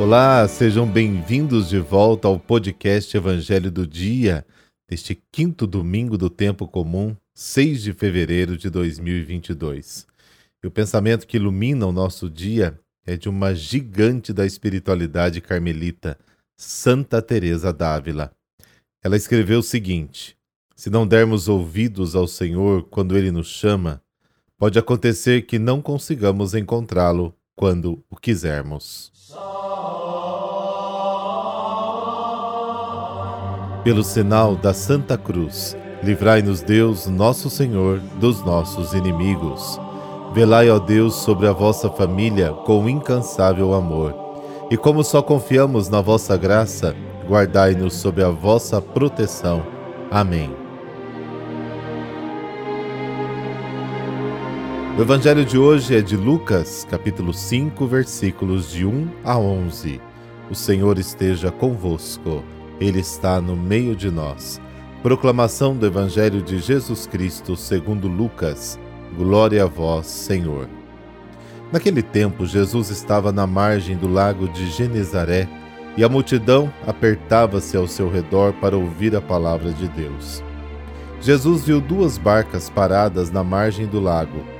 Olá, sejam bem-vindos de volta ao podcast Evangelho do Dia, deste quinto domingo do tempo comum, 6 de fevereiro de 2022. E o pensamento que ilumina o nosso dia é de uma gigante da espiritualidade carmelita, Santa Teresa d'Ávila. Ela escreveu o seguinte: Se não dermos ouvidos ao Senhor quando ele nos chama, pode acontecer que não consigamos encontrá-lo quando o quisermos. Pelo sinal da Santa Cruz, livrai-nos Deus, nosso Senhor, dos nossos inimigos. Velai, ó Deus, sobre a vossa família com incansável amor. E como só confiamos na vossa graça, guardai-nos sob a vossa proteção. Amém. O evangelho de hoje é de Lucas, capítulo 5, versículos de 1 a 11. O Senhor esteja convosco. Ele está no meio de nós. Proclamação do Evangelho de Jesus Cristo segundo Lucas. Glória a vós, Senhor. Naquele tempo, Jesus estava na margem do lago de Genezaré e a multidão apertava-se ao seu redor para ouvir a palavra de Deus. Jesus viu duas barcas paradas na margem do lago.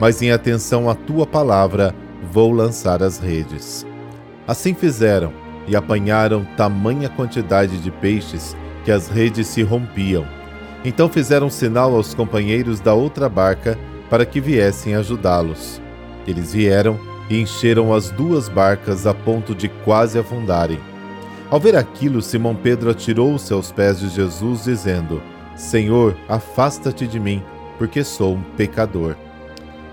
mas em atenção à tua palavra vou lançar as redes. Assim fizeram e apanharam tamanha quantidade de peixes que as redes se rompiam. Então fizeram sinal aos companheiros da outra barca para que viessem ajudá-los. Eles vieram e encheram as duas barcas a ponto de quase afundarem. Ao ver aquilo, Simão Pedro atirou-se aos pés de Jesus, dizendo: Senhor, afasta-te de mim, porque sou um pecador.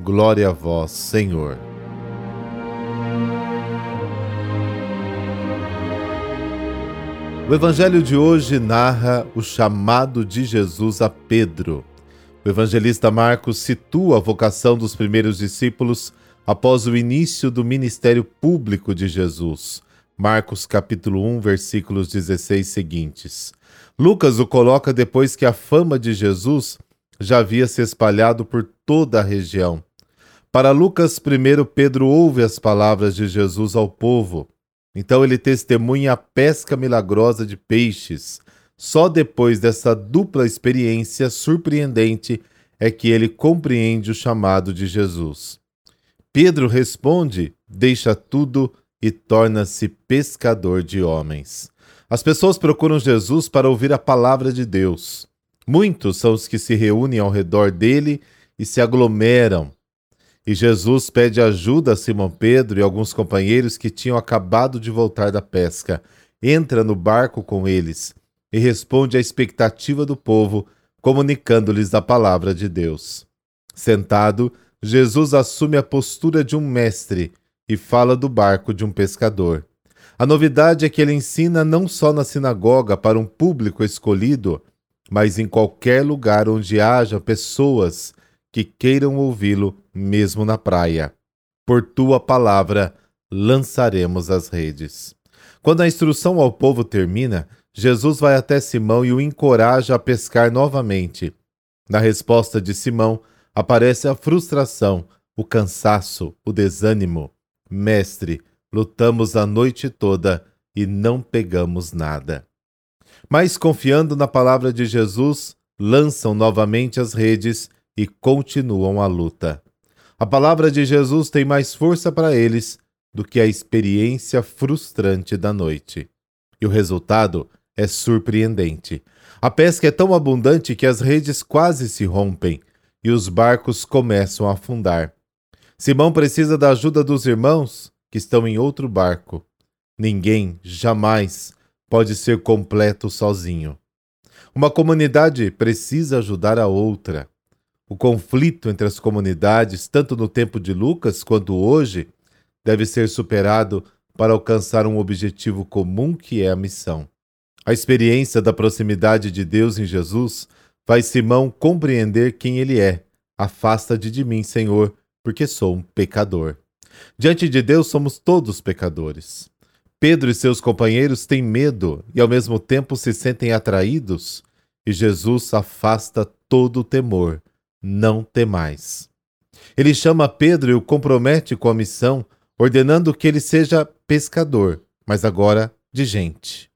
Glória a vós, Senhor. O evangelho de hoje narra o chamado de Jesus a Pedro. O evangelista Marcos situa a vocação dos primeiros discípulos após o início do ministério público de Jesus. Marcos capítulo 1, versículos 16 seguintes. Lucas o coloca depois que a fama de Jesus já havia se espalhado por toda a região. Para Lucas, primeiro Pedro ouve as palavras de Jesus ao povo então ele testemunha a pesca milagrosa de peixes. Só depois dessa dupla experiência surpreendente é que ele compreende o chamado de Jesus. Pedro responde, deixa tudo e torna-se pescador de homens. As pessoas procuram Jesus para ouvir a palavra de Deus. Muitos são os que se reúnem ao redor dele e se aglomeram e Jesus pede ajuda a Simão Pedro e alguns companheiros que tinham acabado de voltar da pesca. Entra no barco com eles e responde à expectativa do povo, comunicando-lhes a palavra de Deus. Sentado, Jesus assume a postura de um mestre e fala do barco de um pescador. A novidade é que ele ensina não só na sinagoga para um público escolhido, mas em qualquer lugar onde haja pessoas que queiram ouvi-lo, mesmo na praia. Por tua palavra lançaremos as redes. Quando a instrução ao povo termina, Jesus vai até Simão e o encoraja a pescar novamente. Na resposta de Simão, aparece a frustração, o cansaço, o desânimo. Mestre, lutamos a noite toda e não pegamos nada. Mas confiando na palavra de Jesus, lançam novamente as redes e continuam a luta. A palavra de Jesus tem mais força para eles do que a experiência frustrante da noite. E o resultado é surpreendente. A pesca é tão abundante que as redes quase se rompem e os barcos começam a afundar. Simão precisa da ajuda dos irmãos que estão em outro barco. Ninguém jamais pode ser completo sozinho. Uma comunidade precisa ajudar a outra. O conflito entre as comunidades, tanto no tempo de Lucas quanto hoje, deve ser superado para alcançar um objetivo comum que é a missão. A experiência da proximidade de Deus em Jesus faz Simão compreender quem ele é. Afasta-te de mim, Senhor, porque sou um pecador. Diante de Deus somos todos pecadores. Pedro e seus companheiros têm medo e ao mesmo tempo se sentem atraídos, e Jesus afasta todo o temor. Não temais. Ele chama Pedro e o compromete com a missão, ordenando que ele seja pescador, mas agora de gente.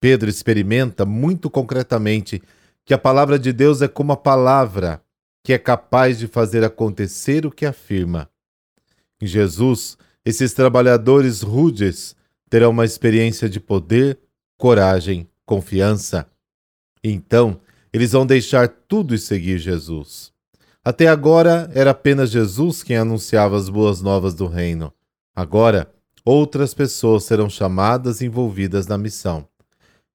Pedro experimenta muito concretamente que a palavra de Deus é como a palavra que é capaz de fazer acontecer o que afirma. Em Jesus, esses trabalhadores rudes terão uma experiência de poder, coragem, confiança. Então, eles vão deixar tudo e seguir Jesus. Até agora era apenas Jesus quem anunciava as boas novas do reino. Agora, outras pessoas serão chamadas e envolvidas na missão.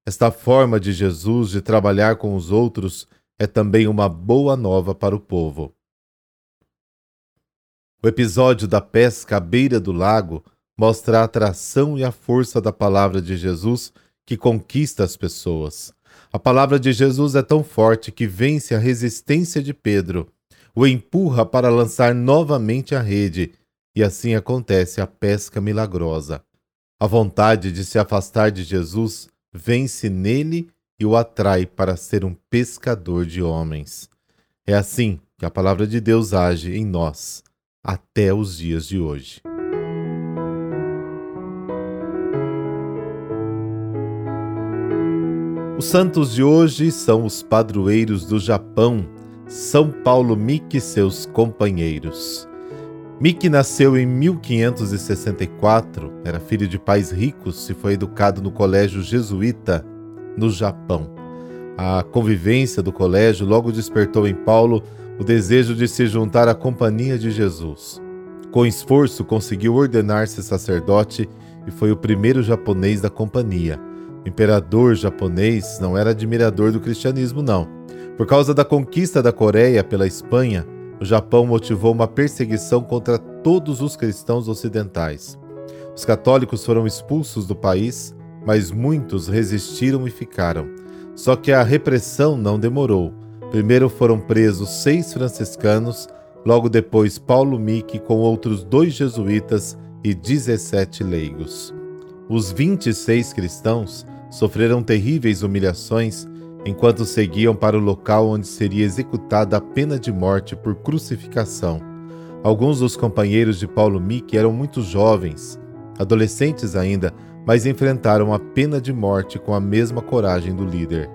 Esta forma de Jesus de trabalhar com os outros é também uma boa nova para o povo. O episódio da pesca à beira do lago mostra a atração e a força da palavra de Jesus que conquista as pessoas. A palavra de Jesus é tão forte que vence a resistência de Pedro, o empurra para lançar novamente a rede e assim acontece a pesca milagrosa. A vontade de se afastar de Jesus vence nele e o atrai para ser um pescador de homens. É assim que a palavra de Deus age em nós até os dias de hoje. Os santos de hoje são os padroeiros do Japão, São Paulo Miki e seus companheiros. Mickey nasceu em 1564, era filho de pais ricos e foi educado no colégio jesuíta no Japão. A convivência do colégio logo despertou em Paulo o desejo de se juntar à companhia de Jesus. Com esforço, conseguiu ordenar-se sacerdote e foi o primeiro japonês da companhia. Imperador japonês não era admirador do cristianismo, não. Por causa da conquista da Coreia pela Espanha, o Japão motivou uma perseguição contra todos os cristãos ocidentais. Os católicos foram expulsos do país, mas muitos resistiram e ficaram. Só que a repressão não demorou. Primeiro foram presos seis franciscanos, logo depois Paulo Mique com outros dois jesuítas e 17 leigos. Os 26 cristãos sofreram terríveis humilhações enquanto seguiam para o local onde seria executada a pena de morte por crucificação. Alguns dos companheiros de Paulo Mick eram muito jovens, adolescentes ainda, mas enfrentaram a pena de morte com a mesma coragem do líder.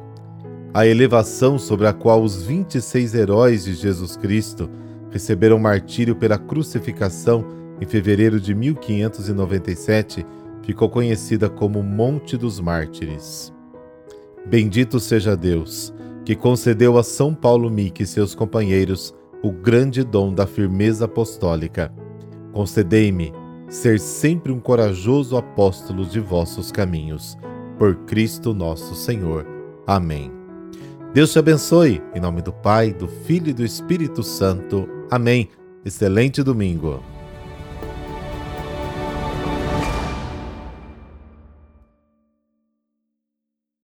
A elevação sobre a qual os 26 heróis de Jesus Cristo receberam martírio pela crucificação em fevereiro de 1597 ficou conhecida como Monte dos Mártires. Bendito seja Deus, que concedeu a São Paulo Mique e seus companheiros o grande dom da firmeza apostólica. Concedei-me ser sempre um corajoso apóstolo de vossos caminhos. Por Cristo nosso Senhor. Amém. Deus te abençoe, em nome do Pai, do Filho e do Espírito Santo. Amém. Excelente domingo.